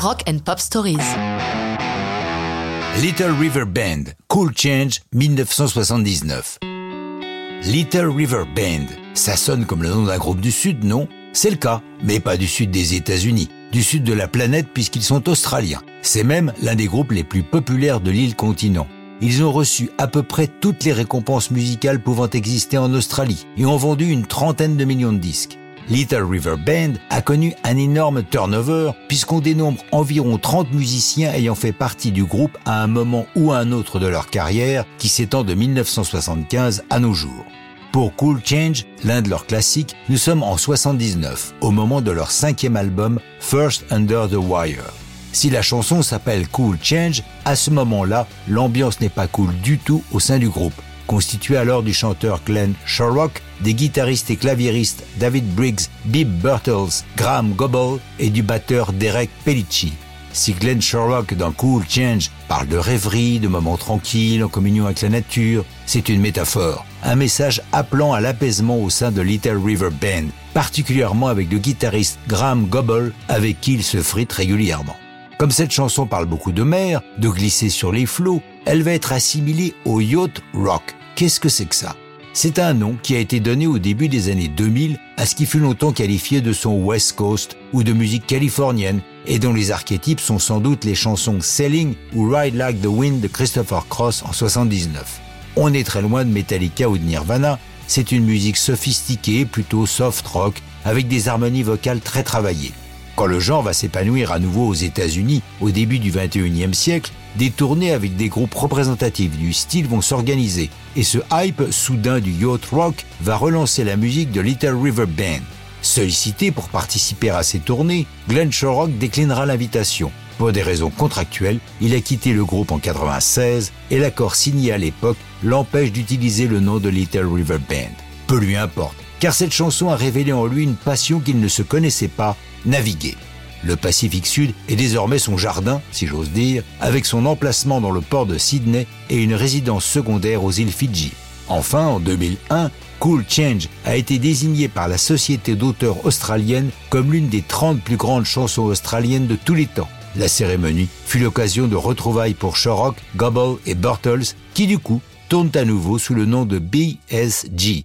Rock and Pop Stories. Little River Band, Cool Change 1979. Little River Band, ça sonne comme le nom d'un groupe du Sud, non? C'est le cas, mais pas du Sud des États-Unis, du Sud de la planète puisqu'ils sont australiens. C'est même l'un des groupes les plus populaires de l'île continent. Ils ont reçu à peu près toutes les récompenses musicales pouvant exister en Australie et ont vendu une trentaine de millions de disques. Little River Band a connu un énorme turnover puisqu'on dénombre environ 30 musiciens ayant fait partie du groupe à un moment ou à un autre de leur carrière qui s'étend de 1975 à nos jours. Pour Cool Change, l'un de leurs classiques, nous sommes en 79, au moment de leur cinquième album First Under the Wire. Si la chanson s'appelle Cool Change, à ce moment-là, l'ambiance n'est pas cool du tout au sein du groupe, constitué alors du chanteur Glenn Sherrock, des guitaristes et claviéristes David Briggs, Bib Burtles, Graham Gobble et du batteur Derek Pellicci. Si Glenn Sherrock dans Cool Change parle de rêverie, de moments tranquilles en communion avec la nature, c'est une métaphore, un message appelant à l'apaisement au sein de Little River Band, particulièrement avec le guitariste Graham Gobble avec qui il se frite régulièrement. Comme cette chanson parle beaucoup de mer, de glisser sur les flots, elle va être assimilée au yacht rock. Qu'est-ce que c'est que ça? C'est un nom qui a été donné au début des années 2000 à ce qui fut longtemps qualifié de son West Coast ou de musique californienne et dont les archétypes sont sans doute les chansons Sailing ou Ride Like the Wind de Christopher Cross en 79. On est très loin de Metallica ou de Nirvana, c'est une musique sophistiquée, plutôt soft rock, avec des harmonies vocales très travaillées. Quand le genre va s'épanouir à nouveau aux États-Unis au début du 21e siècle, des tournées avec des groupes représentatifs du style vont s'organiser et ce hype soudain du yacht rock va relancer la musique de Little River Band. Sollicité pour participer à ces tournées, Glenn Shorrock déclinera l'invitation. Pour des raisons contractuelles, il a quitté le groupe en 96 et l'accord signé à l'époque l'empêche d'utiliser le nom de Little River Band. Peu lui importe, car cette chanson a révélé en lui une passion qu'il ne se connaissait pas naviguer. Le Pacifique Sud est désormais son jardin, si j'ose dire, avec son emplacement dans le port de Sydney et une résidence secondaire aux îles Fidji. Enfin, en 2001, Cool Change a été désigné par la Société d'auteurs australienne comme l'une des 30 plus grandes chansons australiennes de tous les temps. La cérémonie fut l'occasion de retrouvailles pour Shorrock, Gobble et Burtles, qui du coup tournent à nouveau sous le nom de BSG.